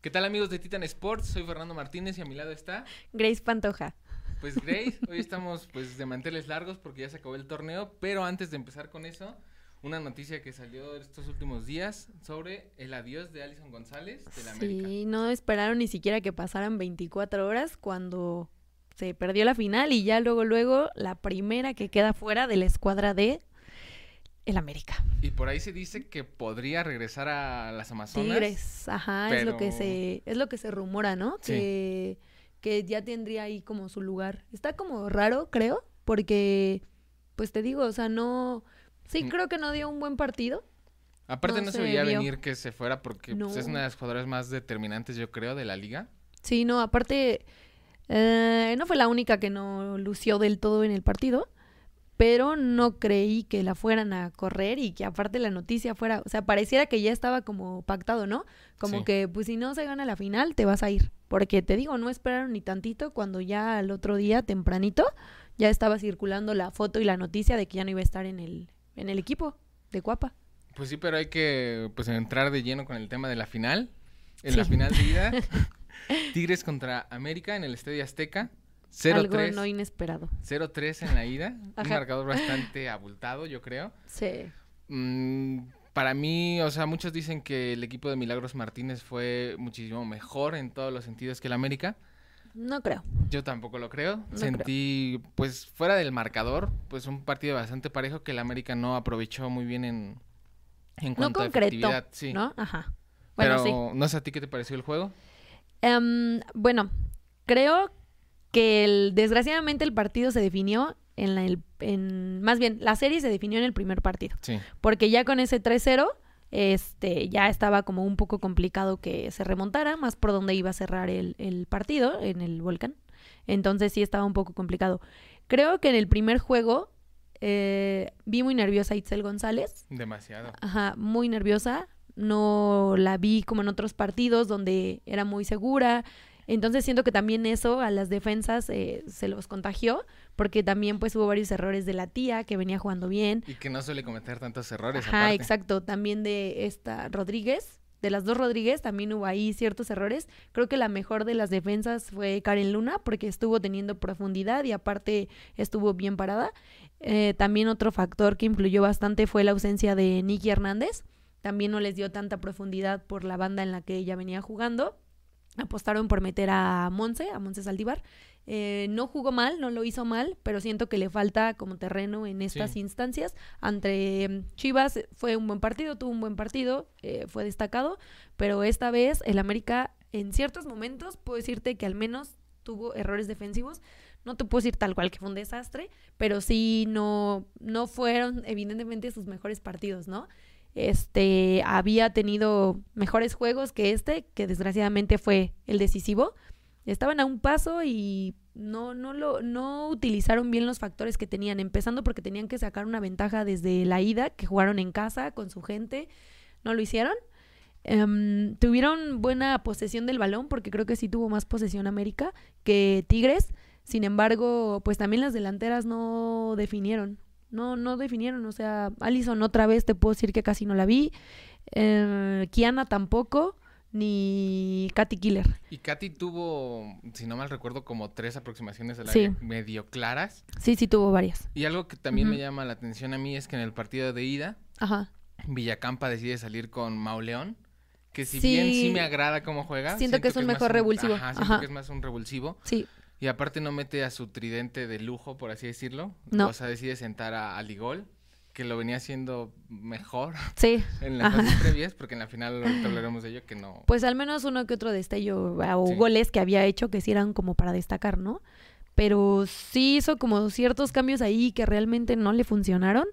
¿Qué tal amigos de Titan Sports? Soy Fernando Martínez y a mi lado está Grace Pantoja. Pues Grace, hoy estamos pues de manteles largos porque ya se acabó el torneo, pero antes de empezar con eso, una noticia que salió estos últimos días sobre el adiós de Alison González de la América. Sí, no esperaron ni siquiera que pasaran 24 horas cuando se perdió la final y ya luego luego la primera que queda fuera de la escuadra de el América. Y por ahí se dice que podría regresar a las Amazonas. Tigres, ajá, es lo que se es lo que se rumora, ¿no? Sí. Que que ya tendría ahí como su lugar. Está como raro, creo, porque pues te digo, o sea, no sí Mm. creo que no dio un buen partido. Aparte no no, se veía venir que se fuera porque pues, es una de las jugadoras más determinantes, yo creo, de la liga. Sí, no, aparte, eh, no fue la única que no lució del todo en el partido, pero no creí que la fueran a correr y que aparte la noticia fuera, o sea, pareciera que ya estaba como pactado, ¿no? Como Sí. que, pues si no se gana la final, te vas a ir. Porque te digo, no esperaron ni tantito cuando ya al otro día, tempranito, ya estaba circulando la foto y la noticia de que ya no iba a estar en el, en el equipo de Cuapa. Pues sí, pero hay que pues entrar de lleno con el tema de la final. En la final de ida, Tigres contra América en el Estadio Azteca. Algo 0-3. no inesperado. 0-3 en la ida. Un marcador bastante abultado, yo creo. Sí. Mm, para mí, o sea, muchos dicen que el equipo de Milagros Martínez fue muchísimo mejor en todos los sentidos que el América. No creo. Yo tampoco lo creo. No Sentí, pues, fuera del marcador, pues un partido bastante parejo que el América no aprovechó muy bien en, en No cuanto a concretó, efectividad. Sí. ¿no? Ajá. Bueno, Pero sí. no sé a ti qué te pareció el juego. Em, bueno, creo que el- desgraciadamente el partido se definió en la, el- en, más bien, la serie se definió en el primer partido, Sí. porque ya con ese 3-0, este, ya estaba como un poco complicado que se remontara, más por donde iba a cerrar el, el partido, en el volcán. Entonces sí estaba un poco complicado. Creo que en el primer juego eh, vi muy nerviosa a Itzel González. Demasiado. Ajá, muy nerviosa. No la vi como en otros partidos donde era muy segura. Entonces siento que también eso a las defensas eh, se los contagió, porque también pues hubo varios errores de la tía que venía jugando bien. Y que no suele cometer tantos errores. Ajá, aparte. exacto. También de esta Rodríguez, de las dos Rodríguez, también hubo ahí ciertos errores. Creo que la mejor de las defensas fue Karen Luna, porque estuvo teniendo profundidad y aparte estuvo bien parada. Eh, también otro factor que influyó bastante fue la ausencia de Nicky Hernández. También no les dio tanta profundidad por la banda en la que ella venía jugando. Apostaron por meter a Monse, a Monse Saldívar. Eh, no jugó mal, no lo hizo mal, pero siento que le falta como terreno en estas Sí. instancias. Ante em, Chivas eh, fue un buen partido, tuvo un buen partido, eh, fue destacado, pero esta vez el América en ciertos momentos puedo decirte que al menos tuvo errores defensivos. No te puedo decir tal cual que fue un desastre, pero sí no, no fueron evidentemente sus mejores partidos, ¿no? Este había tenido mejores juegos que este, que desgraciadamente fue el decisivo. Estaban a un paso y no, no lo, no utilizaron bien los factores que tenían, empezando porque tenían que sacar una ventaja desde la ida, que jugaron en casa con su gente, no lo hicieron. Em, tuvieron buena posesión del balón, porque creo que sí tuvo más posesión América que Tigres. Sin embargo, pues también las delanteras no definieron. No, no definieron. O sea, Alison otra vez te puedo decir que casi no la vi. Eh, Kiana tampoco. Ni Katy Killer. Y Katy tuvo, si no mal recuerdo, como tres aproximaciones al Sí. área medio claras. Sí, sí tuvo varias. Y algo que también me llama la atención a mí es que en el partido de ida, Ajá. Villacampa decide salir con Mauleón. Que si Sí. bien sí me agrada cómo juega. Siento que es un mejor revulsivo. Ajá, siento Ajá. que es más un revulsivo. Sí. Y aparte no mete a su tridente de lujo, por así decirlo. No. O sea, decide sentar a Aligol, que lo venía haciendo mejor Sí. en las fases previas, porque en la final hablaremos de ello, que no... Pues al menos uno que otro destello ah, o Sí. goles que había hecho que sí eran como para destacar, ¿no? Pero sí hizo como ciertos cambios ahí que realmente no le funcionaron.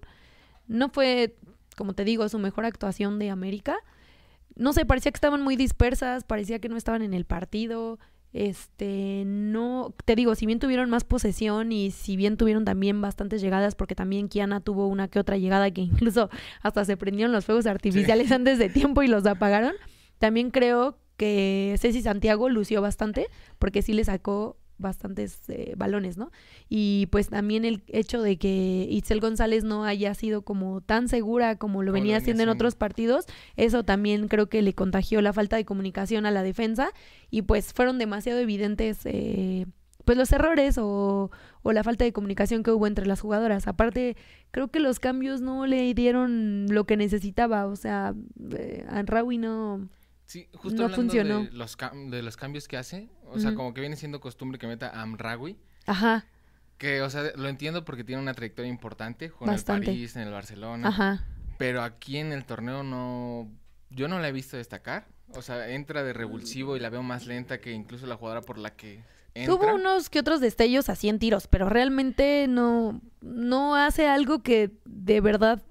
No fue, como te digo, su mejor actuación de América. No sé, parecía que estaban muy dispersas, parecía que no estaban en el partido. Este, no, te digo, si bien tuvieron más posesión y si bien tuvieron también bastantes llegadas, porque también Kiana tuvo una que otra llegada que incluso hasta se prendieron los fuegos artificiales antes de tiempo y los apagaron. También creo que Ceci Santiago lució bastante porque sí le sacó bastantes eh, balones, ¿no? Y pues también el hecho de que Itzel González no haya sido como tan segura como lo venía haciendo en otros partidos, eso también creo que le contagió la falta de comunicación a la defensa y pues fueron demasiado evidentes eh, pues los errores o, o la falta de comunicación que hubo entre las jugadoras. Aparte, creo que los cambios no le dieron lo que necesitaba, o sea, eh, Anraoui no... Sí, justo No hablando funcionó. De, los cam- de los cambios que hace, o sea, como que viene siendo costumbre que meta a Amraoui, Ajá, que, o sea, lo entiendo porque tiene una trayectoria importante, jugó en el Bastante. París, en el Barcelona, ajá. pero aquí en el torneo no, yo no la he visto destacar, o sea, entra de revulsivo y la veo más lenta que incluso la jugadora por la que entra. Tuvo unos que otros destellos así en tiros, pero realmente no, no hace algo que de verdad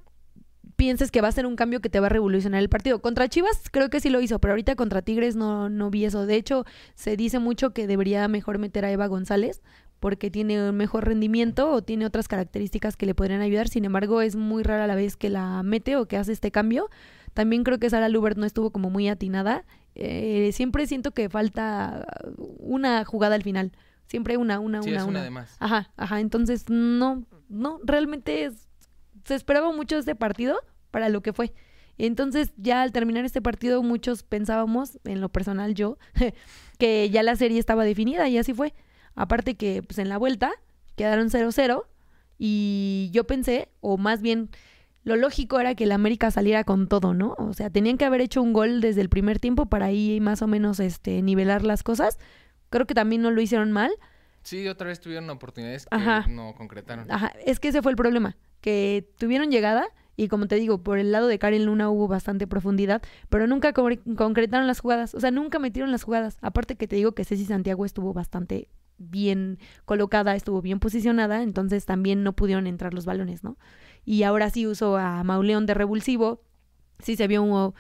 pienses que va a ser un cambio que te va a revolucionar el partido. Contra Chivas creo que sí lo hizo, pero ahorita contra Tigres no, no vi eso. De hecho, se dice mucho que debería mejor meter a Eva González porque tiene un mejor rendimiento o tiene otras características que le podrían ayudar. Sin embargo, es muy rara la vez que la mete o que hace este cambio. También creo que Sara Lubert no estuvo como muy atinada. Eh, siempre siento que falta una jugada al final. Siempre una, una, Sí, una, es una una. de más. Ajá, ajá. Entonces, no, no, realmente es- se esperaba mucho este partido para lo que fue. Entonces, ya al terminar este partido, muchos pensábamos, en lo personal yo, que ya la serie estaba definida y así fue. Aparte que, pues en la vuelta, quedaron 0-0 y yo pensé, o más bien, lo lógico era que el América saliera con todo, ¿no? O sea, tenían que haber hecho un gol desde el primer tiempo para ahí más o menos este, nivelar las cosas. Creo que también no lo hicieron mal. Sí, otra vez tuvieron oportunidades que Ajá. no concretaron. Ajá, es que ese fue el problema, que tuvieron llegada y como te digo, por el lado de Karen Luna hubo bastante profundidad, pero nunca co- concretaron las jugadas, o sea, nunca metieron las jugadas. Aparte que te digo que Ceci Santiago estuvo bastante bien colocada, estuvo bien posicionada, entonces también no pudieron entrar los balones, ¿no? Y ahora sí usó a Mauleón de revulsivo, sí se vio un...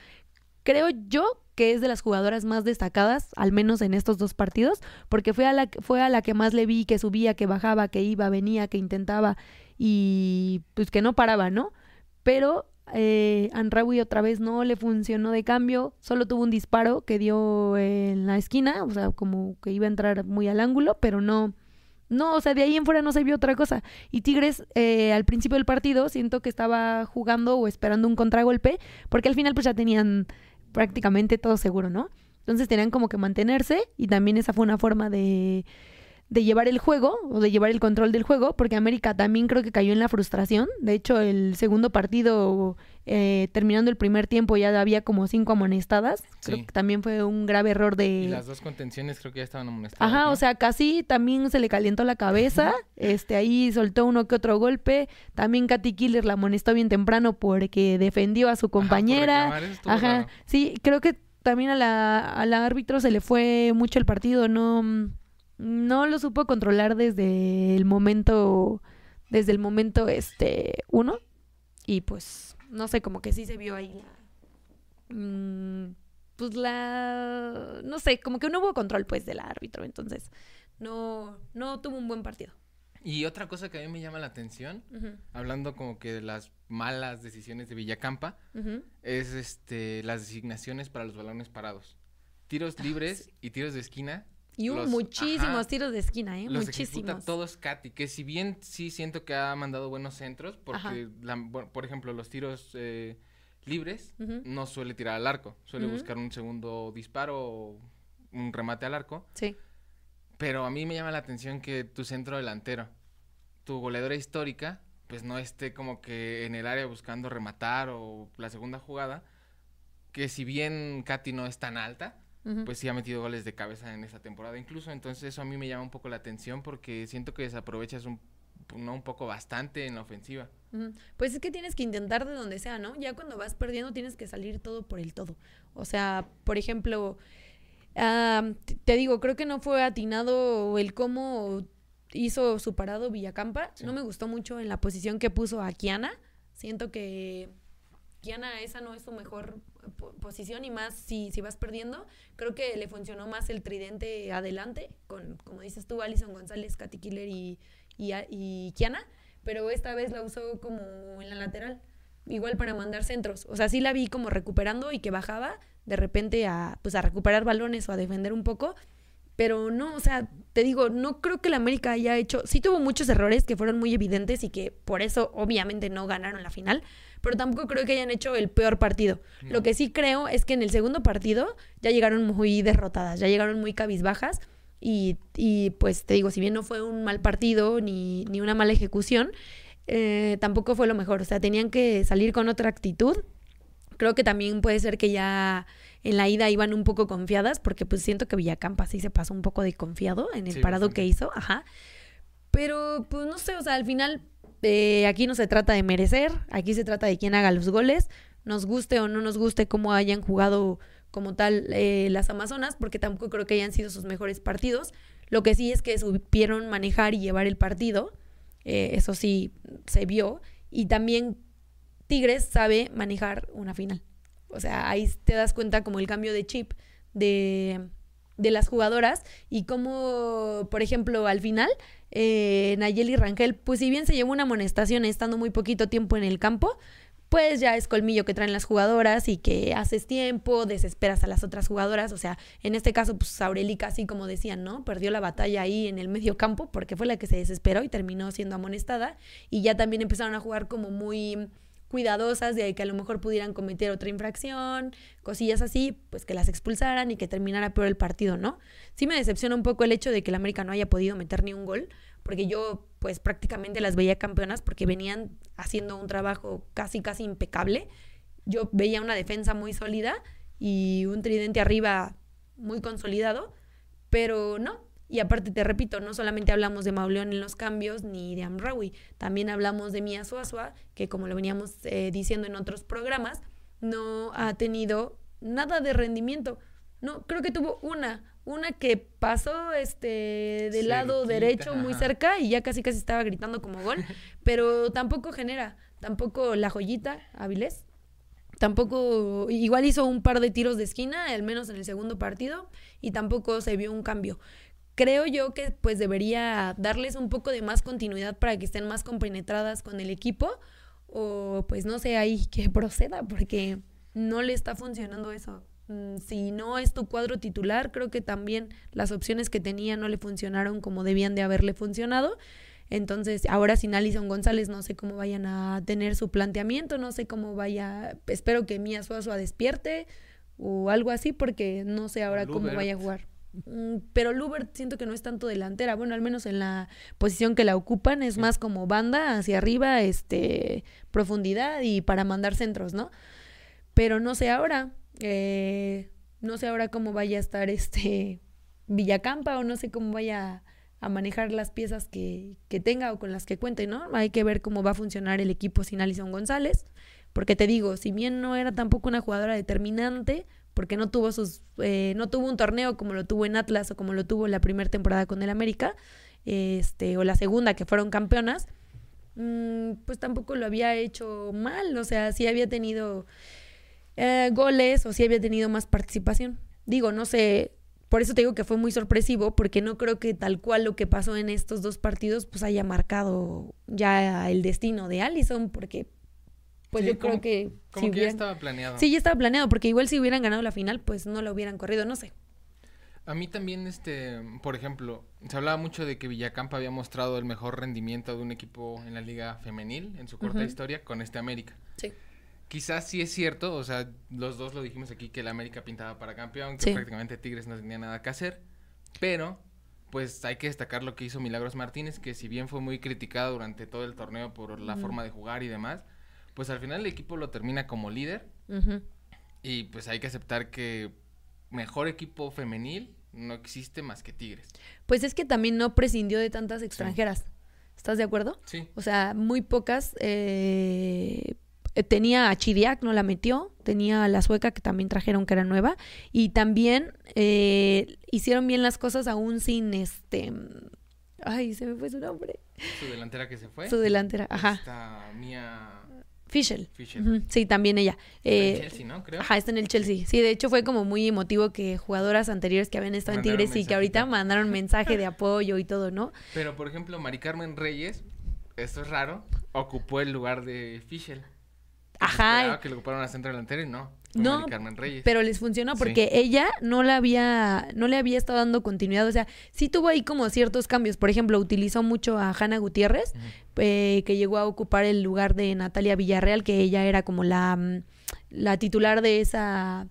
Creo yo que es de las jugadoras más destacadas, al menos en estos dos partidos, porque fue a la, fue a la que más le vi que subía, que bajaba, que iba, venía, que intentaba y pues que no paraba, ¿no? Pero eh, Anraoui otra vez no le funcionó de cambio, solo tuvo un disparo que dio en la esquina, o sea, como que iba a entrar muy al ángulo, pero no, no, o sea, de ahí en fuera no se vio otra cosa. Y Tigres, eh, al principio del partido, siento que estaba jugando o esperando un contragolpe, porque al final pues ya tenían prácticamente todo seguro, ¿no? Entonces tenían como que mantenerse y también esa fue una forma de, de llevar el juego o de llevar el control del juego, porque América también creo que cayó en la frustración. De hecho, el segundo partido, eh, terminando el primer tiempo, ya había como cinco amonestadas. Creo Sí. que también fue un grave error de... Y las dos contenciones creo que ya estaban amonestadas. Ajá, ¿no? o sea, casi también se le calentó la cabeza, este, ahí soltó uno que otro golpe, también Katy Killer la amonestó bien temprano porque defendió a su Ajá, por compañera, ajá, raro. sí, creo que también a la, a la árbitro se le fue mucho el partido, no, no lo supo controlar desde el momento, desde el momento, este, uno, y pues, no sé, como que sí se vio ahí la, mm, pues la, no sé, como que no hubo control, pues, del árbitro, entonces, no, no tuvo un buen partido. Y otra cosa que a mí me llama la atención, hablando como que de las malas decisiones de Villacampa, ujú. es este las designaciones para los balones parados. Tiros libres y tiros de esquina. Y hubo los- muchísimos ajá, tiros de esquina, ¿eh? Los Muchísimos. todos Katy, que si bien sí siento que ha mandado buenos centros, porque, la- por ejemplo, los tiros eh, libres no suele tirar al arco, suele buscar un segundo disparo o un remate al arco. Sí. Pero a mí me llama la atención que tu centro delantero, tu goleadora histórica, pues no esté como que en el área buscando rematar o la segunda jugada. Que si bien Katy no es tan alta, Pues sí ha metido goles de cabeza en esta temporada incluso. Entonces eso a mí me llama un poco la atención porque siento que desaprovechas un, no, un poco bastante en la ofensiva. Pues es que tienes que intentar de donde sea, ¿no? Ya cuando vas perdiendo tienes que salir todo por el todo. O sea, por ejemplo, ah, te digo, creo que no fue atinado el cómo hizo su parado Villacampa. Sí. No me gustó mucho en la posición que puso a Kiana. Siento que Kiana esa no es su mejor po- posición y más si, si vas perdiendo. Creo que le funcionó más el tridente adelante con, como dices tú, Alison González, Katy Killer y, y, y Kiana. Pero esta vez la usó como en la lateral, igual para mandar centros. O sea, sí la vi como recuperando y que bajaba de repente a, pues, a recuperar balones o a defender un poco. Pero no, o sea, te digo, no creo que la América haya hecho. Sí tuvo muchos errores que fueron muy evidentes y que por eso, obviamente, no ganaron la final. Pero tampoco creo que hayan hecho el peor partido. Lo que sí creo es que en el segundo partido ya llegaron muy derrotadas, ya llegaron muy cabizbajas. Y, y pues te digo, si bien no fue un mal partido ni, ni una mala ejecución, eh, tampoco fue lo mejor. O sea, tenían que salir con otra actitud. Creo que también puede ser que ya en la ida iban un poco confiadas, porque pues siento que Villacampa sí se pasó un poco de confiado en el parado que hizo, ajá. Pero pues no sé, o sea, al final eh, aquí no se trata de merecer, aquí se trata de quién haga los goles, nos guste o no nos guste cómo hayan jugado como tal eh, las Amazonas, porque tampoco creo que hayan sido sus mejores partidos. Lo que sí es que supieron manejar y llevar el partido, eh, eso sí se vio, y también Tigres sabe manejar una final. O sea, ahí te das cuenta como el cambio de chip de, de las jugadoras y como, por ejemplo, al final, eh, Nayeli Rangel, pues si bien se llevó una amonestación estando muy poquito tiempo en el campo, pues ya es colmillo que traen las jugadoras y que haces tiempo, desesperas a las otras jugadoras. O sea, en este caso, pues Aurelica, así como decían, ¿no? Perdió la batalla ahí en el medio campo porque fue la que se desesperó y terminó siendo amonestada. Y ya también empezaron a jugar como muy cuidadosas de que a lo mejor pudieran cometer otra infracción, cosillas así, pues que las expulsaran y que terminara peor el partido, ¿no? Sí me decepciona un poco el hecho de que el América no haya podido meter ni un gol, porque yo pues prácticamente las veía campeonas porque venían haciendo un trabajo casi casi impecable. Yo veía una defensa muy sólida y un tridente arriba muy consolidado, pero no, y aparte, te repito, no solamente hablamos de Mauleón en los cambios ni de Amrawi, también hablamos de Mia Suazua, que como lo veníamos eh, diciendo en otros programas, no ha tenido nada de rendimiento. No, creo que tuvo una, una que pasó este del lado derecho muy cerca y ya casi casi estaba gritando como gol, pero tampoco genera, tampoco la joyita Avilés, tampoco igual hizo un par de tiros de esquina, al menos en el segundo partido, y tampoco se vio un cambio creo yo que pues debería darles un poco de más continuidad para que estén más compenetradas con el equipo o pues no sé ahí que proceda porque no le está funcionando eso. Mm, si no es tu cuadro titular, creo que también las opciones que tenía no le funcionaron como debían de haberle funcionado. Entonces, ahora sin Alison González, no sé cómo vayan a tener su planteamiento, no sé cómo vaya, espero que Mía Suazua despierte o algo así, porque no sé ahora cómo vaya a jugar. Mm, pero Lubert siento que no es tanto delantera, bueno, al menos en la posición que la ocupan es más como banda hacia arriba, este, profundidad y para mandar centros, ¿no? Pero no sé ahora, eh, no sé ahora cómo vaya a estar este Villacampa o no sé cómo vaya a manejar las piezas que, que tenga o con las que cuente, ¿no? Hay que ver cómo va a funcionar el equipo sin Alison González, porque te digo, si bien no era tampoco una jugadora determinante, porque no tuvo sus eh, no tuvo un torneo como lo tuvo en Atlas o como lo tuvo la primera temporada con el América este o la segunda que fueron campeonas mm, pues tampoco lo había hecho mal o sea sí había tenido eh, goles o sí había tenido más participación. Digo no sé por eso te digo que fue muy sorpresivo porque no creo que tal cual lo que pasó en estos dos partidos pues haya marcado ya el destino de Allison porque pues yo creo que... Como que ya estaba planeado. Sí, ya estaba planeado, porque igual si hubieran ganado la final, pues no lo hubieran corrido, no sé. A mí también, este, por ejemplo, se hablaba mucho de que Villacampa había mostrado el mejor rendimiento de un equipo en la liga femenil en su corta historia con este América. Sí. Quizás sí es cierto, o sea, los dos lo dijimos aquí que el América pintaba para campeón, que prácticamente Tigres no tenía nada que hacer, pero pues hay que destacar lo que hizo Milagros Martínez, que si bien fue muy criticado durante todo el torneo por la forma de jugar y demás, pues al final el equipo lo termina como líder. Y pues hay que aceptar que mejor equipo femenil no existe más que Tigres. Pues es que también no prescindió de tantas extranjeras. ¿Estás de acuerdo? Sí. O sea, muy pocas. Eh, tenía a Chidiac, no la metió. Tenía a la sueca que también trajeron que era nueva. Y también eh, hicieron bien las cosas aún sin este. Ay, se me fue su nombre. Su delantera que se fue. Su delantera, ajá. Está Mía. Fischel. Sí, también ella. Eh, en Chelsea, ¿no? Creo. Ajá, está en el Chelsea. Sí, de hecho fue como muy emotivo que jugadoras anteriores que habían estado en Tigres y que ahorita mandaron mensaje de apoyo y todo, ¿no? Pero, por ejemplo, Mari Carmen Reyes, esto es raro, ocupó el lugar de Fischel. Ajá. que le ocuparon a centro delantero y no. No, Mari Carmen Reyes. Pero les funcionó Sí. porque ella no le había, no le había estado dando continuidad. O sea, sí tuvo ahí como ciertos cambios. Por ejemplo, utilizó mucho a Hanna Gutiérrez, eh, que llegó a ocupar el lugar de Natalia Villarreal, que ella era como la, mm, la titular de esa,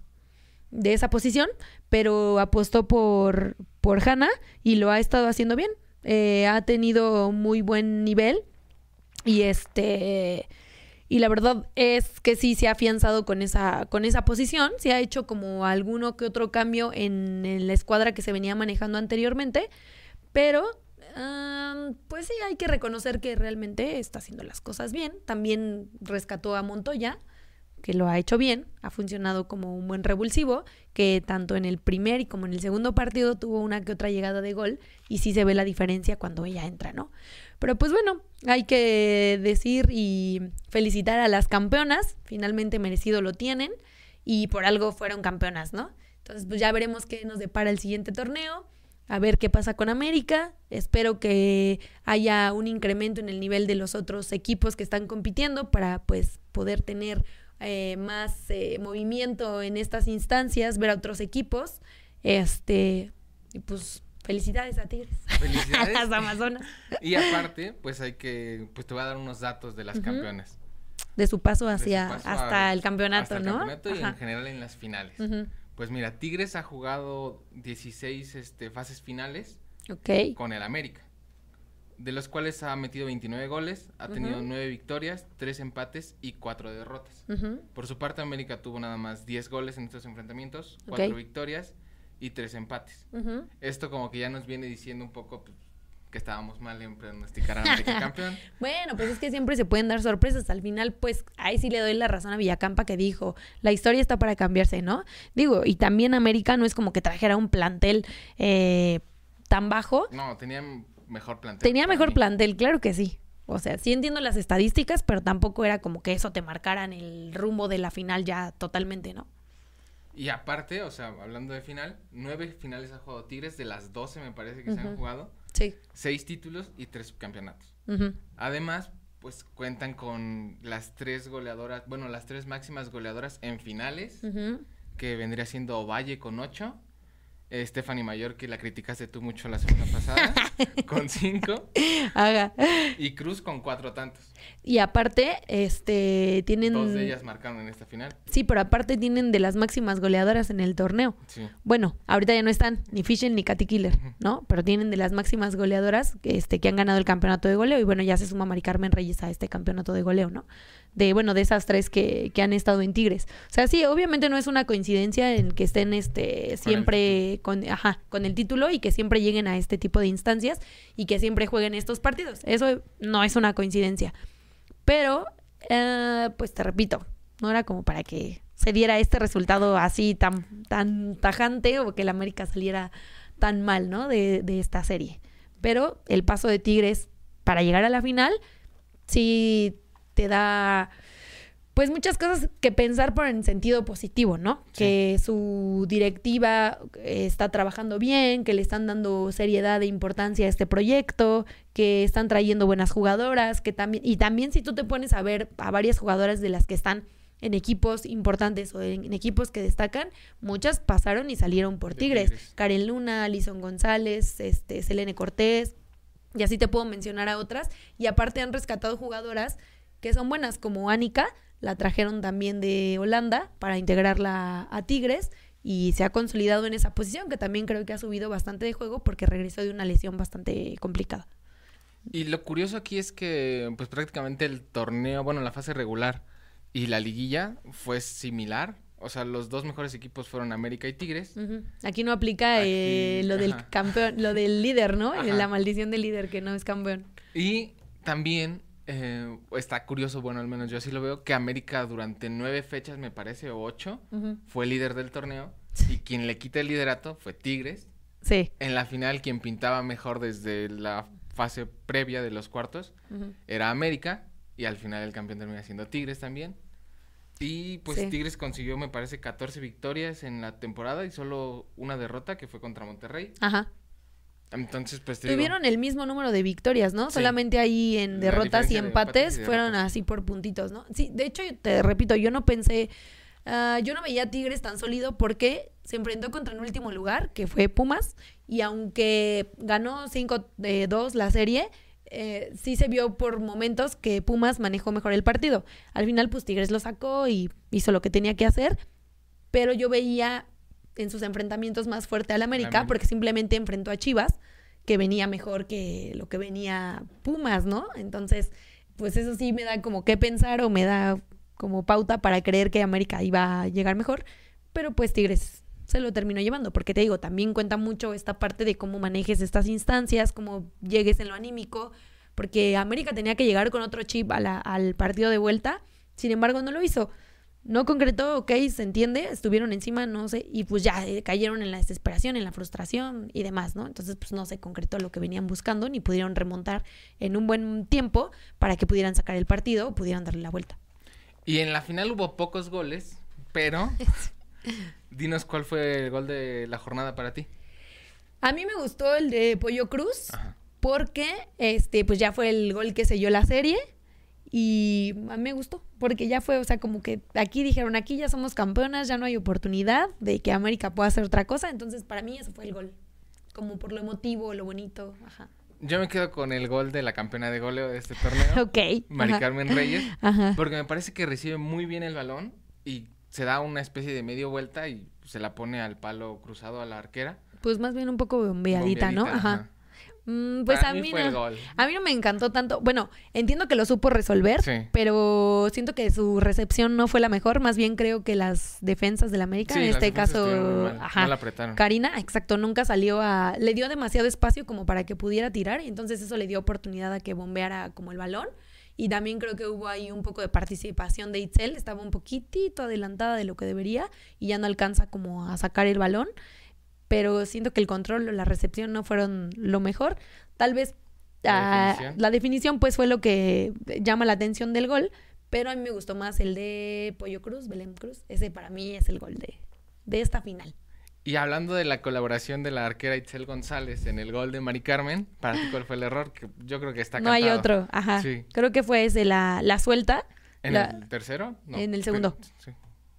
de esa posición, pero apostó por, por Hanna y lo ha estado haciendo bien. Eh, ha tenido muy buen nivel y este y la verdad es que sí se ha afianzado con esa con esa posición, se ha hecho como alguno que otro cambio en, en la escuadra que se venía manejando anteriormente, pero ah, pues sí hay que reconocer que realmente está haciendo las cosas bien. También rescató a Montoya, que lo ha hecho bien, ha funcionado como un buen revulsivo, que tanto en el primer y como en el segundo partido tuvo una que otra llegada de gol y sí se ve la diferencia cuando ella entra, ¿no? Pero pues bueno, hay que decir y felicitar a las campeonas, finalmente merecido lo tienen y por algo fueron campeonas, ¿no? Entonces pues ya veremos qué nos depara el siguiente torneo, a ver qué pasa con América, espero que haya un incremento en el nivel de los otros equipos que están compitiendo para pues poder tener eh, más eh, movimiento en estas instancias, ver a otros equipos, este, y pues felicidades a Tigres, a Felicidades. las Amazonas. Y aparte, pues hay que, pues te voy a dar unos datos de las Ujú. campeonas. de su paso De su hacia paso hasta a- el campeonato, hasta el ¿no? campeonato y Ajá. en general en las finales. Ujú. Pues mira, Tigres ha jugado 16 este, fases finales Ok. con el América, de los cuales ha metido 29 goles, ha tenido Ujú. 9 victorias, 3 empates y 4 derrotas. Por su parte, América tuvo nada más 10 goles en estos enfrentamientos, 4 Ok. victorias y 3 empates. Esto como que ya nos viene diciendo un poco pues, que estábamos mal en pronosticar a América campeón. Bueno, pues es que siempre se pueden dar sorpresas. Al final, pues ahí sí le doy la razón a Villacampa que dijo, la historia está para cambiarse, ¿no? Digo, y también América no es como que trajera un plantel eh, tan bajo. No, tenían mejor plantel. Tenía mejor mí. plantel, claro que sí. O sea, sí entiendo las estadísticas, pero tampoco era como que eso te marcaran el rumbo de la final ya totalmente, ¿no? Y aparte, o sea, hablando de final, 9 finales ha jugado Tigres, de las 12 me parece que se han jugado, Sí. 6 títulos y 3 subcampeonatos. Además, pues cuentan con las tres goleadoras, bueno, las tres máximas goleadoras en finales, que vendría siendo Valle con 8, Stephanie Mayor, que la criticaste tú mucho la semana pasada, con 5, Haga. y Cruz con 4 tantos. Y aparte, este, tienen... Dos de ellas marcaron en esta final. Sí, pero aparte tienen de las máximas goleadoras en el torneo. Sí. Bueno, ahorita ya no están ni Fisher ni Katy Killer, ¿no? Pero tienen de las máximas goleadoras este, que han ganado el campeonato de goleo. Y bueno, ya se suma Mari Carmen Reyes a este campeonato de goleo, ¿no? De, bueno, de esas tres que, que han estado en Tigres. O sea, sí, obviamente no es una coincidencia en que estén este, siempre con, ajá, con el título y que siempre lleguen a este tipo de instancias y que siempre jueguen estos partidos. Eso no es una coincidencia. Pero, eh, pues te repito, no era como para que se diera este resultado así tan, tan tajante o que el América saliera tan mal, ¿no? De, de esta serie. Pero el paso de Tigres para llegar a la final sí te da pues muchas cosas que pensar por en sentido positivo, ¿no? Sí. Que su directiva eh, está trabajando bien, que le están dando seriedad e importancia a este proyecto, que están trayendo buenas jugadoras, que también y también si tú te pones a ver a varias jugadoras de las que están en equipos importantes o en, en equipos que destacan, muchas pasaron y salieron por Tigres. Tigres. Karen Luna, Alison González, este Selene Cortés, y así te puedo mencionar a otras. Y aparte han rescatado jugadoras que son buenas, como Anika, la trajeron también de Holanda para integrarla a Tigres y se ha consolidado en esa posición, que también creo que ha subido bastante de juego porque regresó de una lesión bastante complicada. Y lo curioso aquí es que, pues prácticamente el torneo, bueno, la fase regular y la liguilla fue similar. O sea, los dos mejores equipos fueron América y Tigres. Aquí no aplica Aquí, eh, lo del campeón, lo del líder, ¿no? Ajá. La maldición del líder que no es campeón. Y también eh, está curioso, bueno, al menos yo así lo veo, que América durante nueve fechas, me parece, o ocho, fue líder del torneo. Y quien le quita el liderato fue Tigres. Sí. En la final, quien pintaba mejor desde la fase previa de los cuartos era América. Y al final el campeón termina siendo Tigres también. Y pues Sí. Tigres consiguió, me parece, 14 victorias en la temporada y solo una derrota que fue contra Monterrey. Ajá. Entonces, pues te digo, Tuvieron el mismo número de victorias, ¿no? Sí. Solamente ahí en derrotas y de empates fueron derrotas. así por puntitos, ¿no? Sí, de hecho, te repito, yo no pensé Ah, yo no veía a Tigres tan sólido porque se enfrentó contra un último lugar, que fue Pumas, y aunque ganó 5-2 la serie, eh, sí se vio por momentos que Pumas manejó mejor el partido. Al final, pues Tigres lo sacó y hizo lo que tenía que hacer, pero yo veía en sus enfrentamientos más fuerte al América, América. porque simplemente enfrentó a Chivas, que venía mejor que lo que venía Pumas, ¿no? Entonces, pues eso sí me da como que pensar o me da como pauta para creer que América iba a llegar mejor, pero pues Tigres se lo terminó llevando, porque te digo, también cuenta mucho esta parte de cómo manejes estas instancias, cómo llegues en lo anímico, porque América tenía que llegar con otro chip a la- al partido de vuelta, sin embargo no lo hizo. No concretó, ok, se entiende, estuvieron encima, no sé, y pues ya eh, cayeron en la desesperación, en la frustración y demás, ¿no? Entonces pues no se concretó lo que venían buscando, ni pudieron remontar en un buen tiempo para que pudieran sacar el partido o pudieran darle la vuelta. Y en la final hubo pocos goles, pero dinos cuál fue el gol de la jornada para ti. A mí me gustó el de Pollo Cruz. Ajá. porque este pues ya fue el gol que selló la serie y a mí me gustó porque ya fue, o sea, como que aquí dijeron, aquí ya somos campeonas, ya no hay oportunidad de que América pueda hacer otra cosa, entonces para mí eso fue el gol, como por lo emotivo, lo bonito, ajá. Yo me quedo con el gol de la campeona de goleo de este torneo, Ok. Mari ajá. Carmen Reyes, Ajá. porque me parece que recibe muy bien el balón y se da una especie de medio vuelta y se la pone al palo cruzado a la arquera. Pues más bien un poco bombeadita, ¿no? Bombeadita, Ajá. Mm, pues Para a mí mí, fue el no. gol. A mí no me encantó tanto. Bueno, entiendo que lo supo resolver, Sí. pero siento que su recepción no fue la mejor. Más bien creo que las defensas del América, Sí, en las este caso, ajá, No la. Karina, exacto, nunca salió a... Le dio demasiado espacio como para que pudiera tirar y entonces eso le dio oportunidad a que bombeara como el balón. Y también creo que hubo ahí un poco de participación de Itzel, estaba un poquitito adelantada de lo que debería y ya no alcanza como a sacar el balón. Pero siento que el control o la recepción no fueron lo mejor. Tal vez La ah, definición. la definición pues fue lo que llama la atención del gol, pero a mí me gustó más el de Pollo Cruz, Belén Cruz. Ese para mí es el gol de, de esta final. Y hablando de la colaboración de la arquera Itzel González en el gol de Mari Carmen, ¿para ti cuál fue el error? Que yo creo que está No hay cantado. otro, ajá. Sí. Creo que fue ese, la, la suelta. ¿En La- el tercero? No, en el segundo. sí.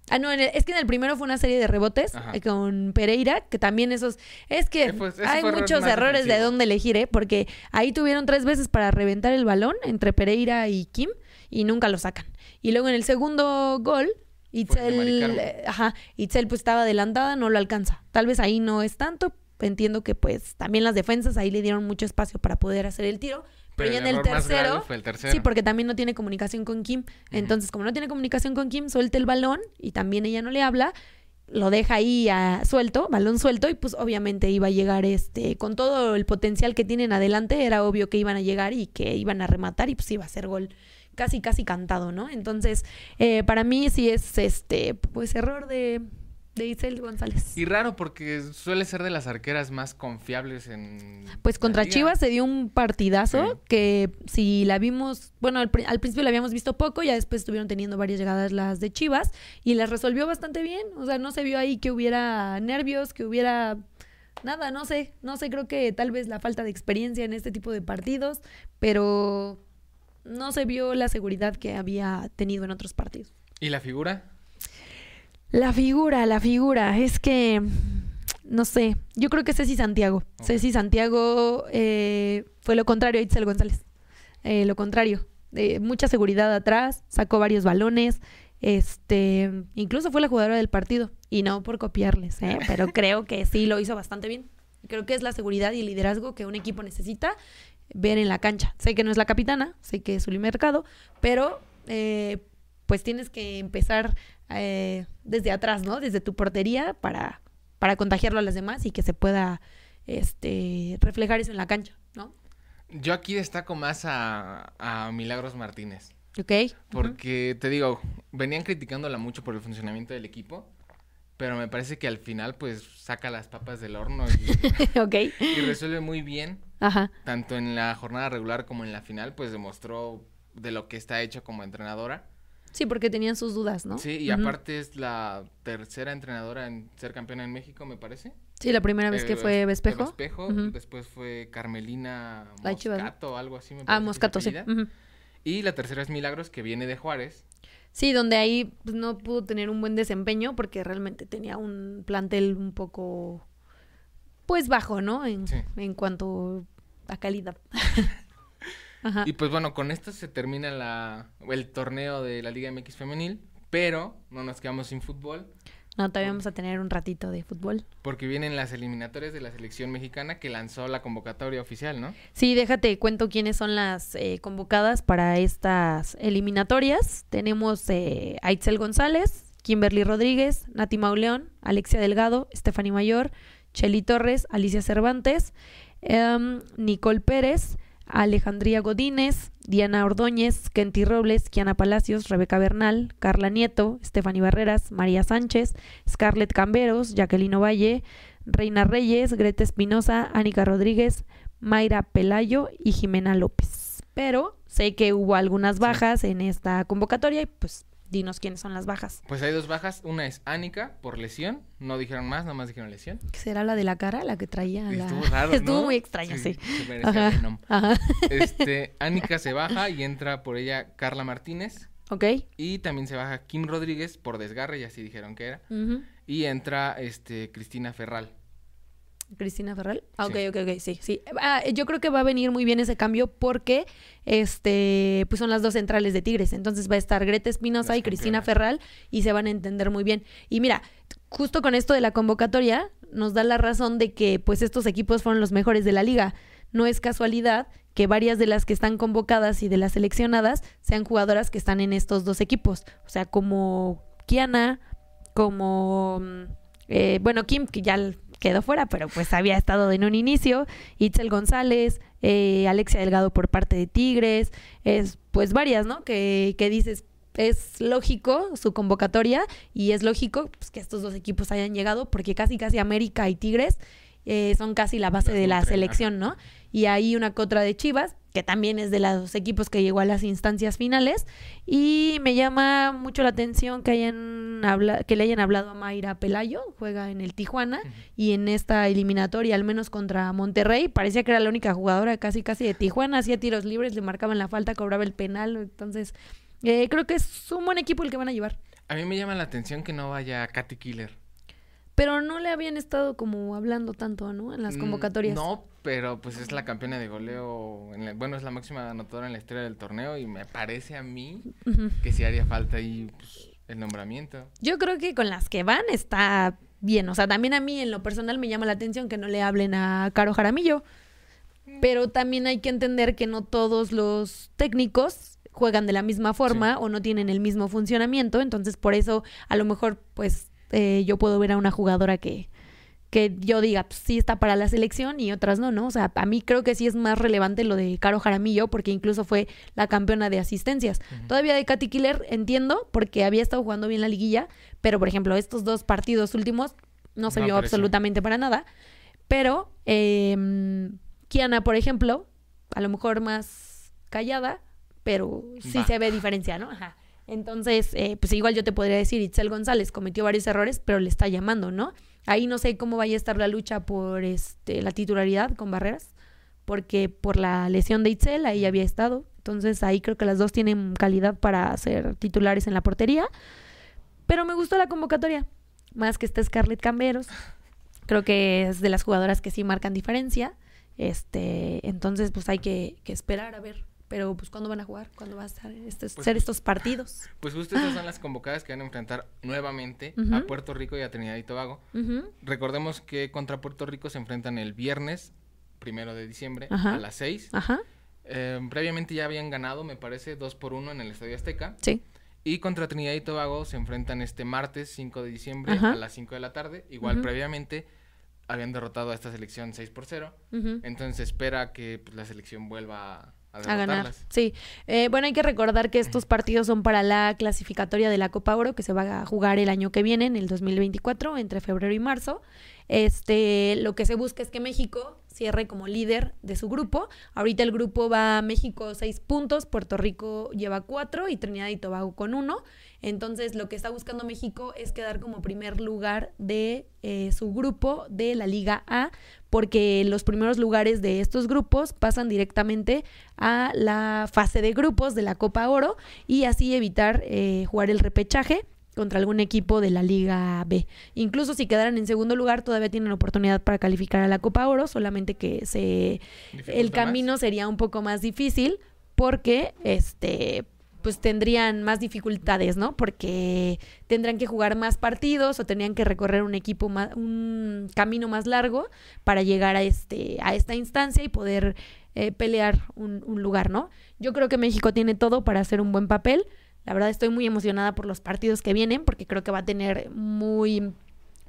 Ah, no, en el- es que en el primero fue una serie de rebotes Ajá. eh, con Pereira, que también esos... Es que pues, hay muchos errores de dónde elegir, ¿eh? Porque ahí tuvieron tres veces para reventar el balón entre Pereira y Kim y nunca lo sacan. Y luego en el segundo gol, Itzel, eh, ajá, Itzel pues estaba adelantada, no lo alcanza. Tal vez ahí no es tanto. Entiendo que pues también las defensas ahí le dieron mucho espacio para poder hacer el tiro. Pero, ya en el tercero, fue el tercero. Sí, porque también no tiene comunicación con Kim. Entonces, como no tiene comunicación con Kim, suelta el balón y también ella no le habla, lo deja ahí ah, suelto, balón suelto, y pues obviamente iba a llegar este, con todo el potencial que tienen adelante, era obvio que iban a llegar y que iban a rematar y pues iba a ser gol casi, casi cantado, ¿no? Entonces, eh, para mí sí es este, pues error de, de Isel González. Y raro porque suele ser de las arqueras más confiables en. Pues contra. Chivas se dio un partidazo Sí. que si la vimos, bueno, al, al principio la habíamos visto poco, ya después estuvieron teniendo varias llegadas las de Chivas y las resolvió bastante bien. O sea, no se vio ahí que hubiera nervios, que hubiera nada, no sé, no sé, creo que tal vez la falta de experiencia en este tipo de partidos, pero no se vio la seguridad que había tenido en otros partidos. ¿Y la figura? La figura, la figura, es que no sé, yo creo que Ceci Santiago. Ok. Ceci Santiago eh, fue lo contrario a Itzel González. Eh, lo contrario, eh, mucha seguridad atrás, sacó varios balones, este, incluso fue la jugadora del partido y no por copiarles, ¿eh? pero creo que sí lo hizo bastante bien. Creo que es la seguridad y el liderazgo que un equipo necesita ver en la cancha. Sé que no es la capitana, sé que es Zuli Mercado, pero eh, pues tienes que empezar eh, desde atrás, ¿no? Desde tu portería para, para contagiarlo a las demás y que se pueda este, reflejar eso en la cancha, ¿no? Yo aquí destaco más a, a Milagros Martínez. ¿Ok? Porque te digo, venían criticándola mucho por el funcionamiento del equipo. Pero me parece que al final, pues, saca las papas del horno y, ok. y resuelve muy bien. Ajá. Tanto en la jornada regular como en la final, pues demostró de lo que está hecho como entrenadora. Sí, porque tenían sus dudas, ¿no? Sí, y aparte es la tercera entrenadora en ser campeona en México, me parece. Sí, la primera vez que Eh, fue Vespejo. Vespejo, después fue Carmelina. Moscato o algo así, me Ah, parece se Moscato, sí. Y la tercera es Milagros, que viene de Juárez. Sí, donde ahí pues, no pudo tener un buen desempeño porque realmente tenía un plantel un poco, pues bajo, ¿no? En, Sí. en cuanto a calidad. Ajá. Y pues bueno, con esto se termina la, el torneo de la Liga MX femenil, pero no nos quedamos sin fútbol No, todavía vamos a tener un ratito de fútbol. porque vienen las eliminatorias de la selección mexicana que lanzó la convocatoria oficial, ¿no? Sí, déjate, cuento quiénes son las eh, convocadas para estas eliminatorias. Tenemos eh, a Itzel González, Kimberly Rodríguez, Nati Mauleón, Alexia Delgado, Stephanie Mayor, Chely Torres, Alicia Cervantes, em, Nicole Pérez, Alejandría Godínez, Diana Ordóñez, Kenty Robles, Kiana Palacios, Rebeca Bernal, Carla Nieto, Stephanie Barreras, María Sánchez, Scarlett Camberos, Jacqueline Valle, Reina Reyes, Greta Espinosa, Ánica Rodríguez, Mayra Pelayo y Jimena López. Pero sé que hubo algunas bajas en esta convocatoria y pues dinos quiénes son las bajas. Pues hay dos bajas, una es Ánica por lesión, no dijeron más, nomás dijeron lesión. ¿Será la de la cara, la que traía? La- Estuvo raro, Estuvo ¿no? muy extraño, sí. se Ajá. Este, Ánica se baja y entra por ella Carla Martínez. Ok. Y también se baja Kim Rodríguez por desgarre, y así dijeron que era. Y entra este Cristina Ferral. Cristina Ferral. Ah, ok, Sí. ok, ok, sí, sí. Ah, yo creo que va a venir muy bien ese cambio porque este, pues son las dos centrales de Tigres. Entonces va a estar Greta Espinosa y Cristina. Ferral y se van a entender muy bien. Y mira, justo con esto de la convocatoria nos da la razón de que pues estos equipos fueron los mejores de la liga. No es casualidad que varias de las que están convocadas y de las seleccionadas sean jugadoras que están en estos dos equipos. O sea, como Kiana, como mm, eh, bueno, Kim, que ya quedó fuera, pero pues había estado en un inicio, Itzel González, eh, Alexia Delgado por parte de Tigres, es pues varias, ¿no? Que, que dices, es lógico su convocatoria y es lógico pues, que estos dos equipos hayan llegado porque casi casi América y Tigres eh, son casi la base de la selección, ¿no? Y hay una contra de Chivas, que también es de los equipos que llegó a las instancias finales. Y me llama mucho la atención que hayan habla que le hayan hablado a Mayra Pelayo, juega en el Tijuana, y en esta eliminatoria, al menos contra Monterrey, parecía que era la única jugadora casi casi de Tijuana, hacía tiros libres, le marcaban la falta, cobraba el penal, entonces eh, creo que es un buen equipo el que van a llevar. A mí me llama la atención que no vaya Katy Killer. Pero no le habían estado como hablando tanto, ¿no? En las Mm, convocatorias. No, pero pues es la campeona de goleo. en la- bueno, es la máxima anotadora en la historia del torneo y me parece a mí que sí haría falta ahí pues, el nombramiento. Yo creo que con las que van está bien. O sea, también a mí en lo personal me llama la atención que no le hablen a Caro Jaramillo. Pero también hay que entender que no todos los técnicos juegan de la misma forma o no tienen el mismo funcionamiento. Entonces, por eso, a lo mejor, pues, eh, yo puedo ver a una jugadora que, que yo diga, pues, sí está para la selección y otras no, ¿no? O sea, a mí creo que sí es más relevante lo de Caro Jaramillo porque incluso fue la campeona de asistencias. Todavía de Katy Killer entiendo porque había estado jugando bien la liguilla, pero por ejemplo, estos dos partidos últimos no se No vio apareció. absolutamente para nada. Pero eh, Kiana, por ejemplo, a lo mejor más callada, pero sí se ve diferencia, ¿no? Ajá. Entonces, eh, pues igual yo te podría decir, Itzel González cometió varios errores, pero le está llamando, ¿no? Ahí no sé cómo vaya a estar la lucha por este, la titularidad con Barreras, porque por la lesión de Itzel ahí había estado. Entonces ahí creo que las dos tienen calidad para ser titulares en la portería. Pero me gustó la convocatoria, más que está Scarlett Camberos. Creo que es de las jugadoras que sí marcan diferencia. Este, entonces pues hay que, que esperar a ver. Pero pues cuándo van a jugar, cuándo va a estar estos, Pues- ser estos partidos. Pues justo estas son las convocadas que van a enfrentar nuevamente a. Puerto Rico y a Trinidad y Tobago. Ujú. Recordemos que contra Puerto Rico se enfrentan el viernes, primero de diciembre, Ajá. a las 6. Ajá, Eh, previamente ya habían ganado, me parece, 2 por 1 en el Estadio Azteca. sí. Y contra Trinidad y Tobago se enfrentan este martes 5 de diciembre Ajá. a las 5 de la tarde. Igual previamente habían derrotado a esta selección 6 por 0. Ujú. Entonces espera que pues, la selección vuelva a, a a ganar. Sí. Eh, bueno, hay que recordar que estos partidos son para la clasificatoria de la Copa Oro que se va a jugar el año que viene, en el 2024, entre febrero y marzo. Este, lo que se busca es que México cierre como líder de su grupo. Ahorita el grupo va México seis puntos, Puerto Rico lleva cuatro y Trinidad y Tobago con uno. Entonces, lo que está buscando México es quedar como primer lugar de eh, su grupo de la Liga A, porque los primeros lugares de estos grupos pasan directamente a la fase de grupos de la Copa Oro y así evitar eh, jugar el repechaje contra algún equipo de la Liga B. Incluso si quedaran en segundo lugar, todavía tienen oportunidad para calificar a la Copa Oro, solamente que se el camino sería un poco más difícil porque este pues tendrían más dificultades, ¿no? Porque tendrán que jugar más partidos o tendrían que recorrer un equipo más, un camino más largo para llegar a este, a esta instancia y poder eh, pelear un, un lugar, ¿no? Yo creo que México tiene todo para hacer un buen papel. La verdad estoy muy emocionada por los partidos que vienen porque creo que va a tener muy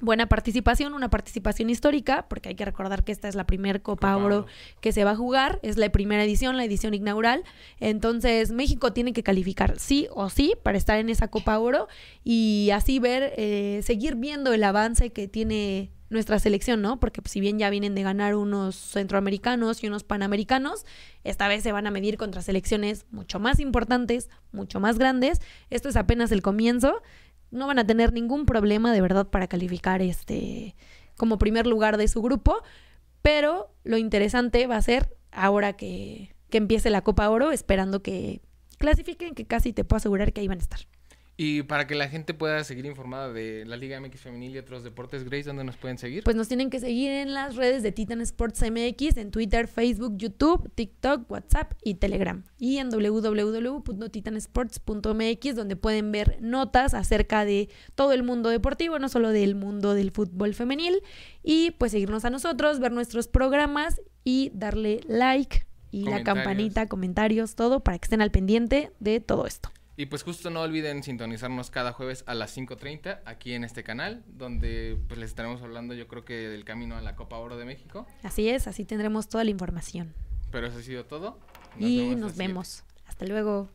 buena participación, una participación histórica, porque hay que recordar que esta es la primera Copa, Oro que se va a jugar, es la primera edición, la edición inaugural, entonces México tiene que calificar sí o sí para estar en esa Copa Oro y así ver, eh, seguir viendo el avance que tiene nuestra selección, ¿no? Porque pues, si bien ya vienen de ganar unos centroamericanos y unos panamericanos, esta vez se van a medir contra selecciones mucho más importantes, mucho más grandes. Esto es apenas el comienzo no van a tener ningún problema de verdad para calificar este como primer lugar de su grupo, pero lo interesante va a ser ahora que, que empiece la Copa Oro, esperando que clasifiquen, que casi te puedo asegurar que ahí van a estar. Y para que la gente pueda seguir informada de la Liga MX Femenil y otros deportes, Grace, ¿dónde nos pueden seguir? Pues nos tienen que seguir en las redes de Titan Sports MX, en Twitter, Facebook, YouTube, TikTok, WhatsApp y Telegram. Y en www.titansports.mx, donde pueden ver notas acerca de todo el mundo deportivo, no solo del mundo del fútbol femenil. Y pues seguirnos a nosotros, ver nuestros programas y darle like y la campanita, comentarios, todo para que estén al pendiente de todo esto. Y pues justo no olviden sintonizarnos cada jueves a las 5.30 aquí en este canal, donde pues les estaremos hablando yo creo que del camino a la Copa Oro de México. Así es, así tendremos toda la información. Pero eso ha sido todo. y nos vemos. Hasta luego.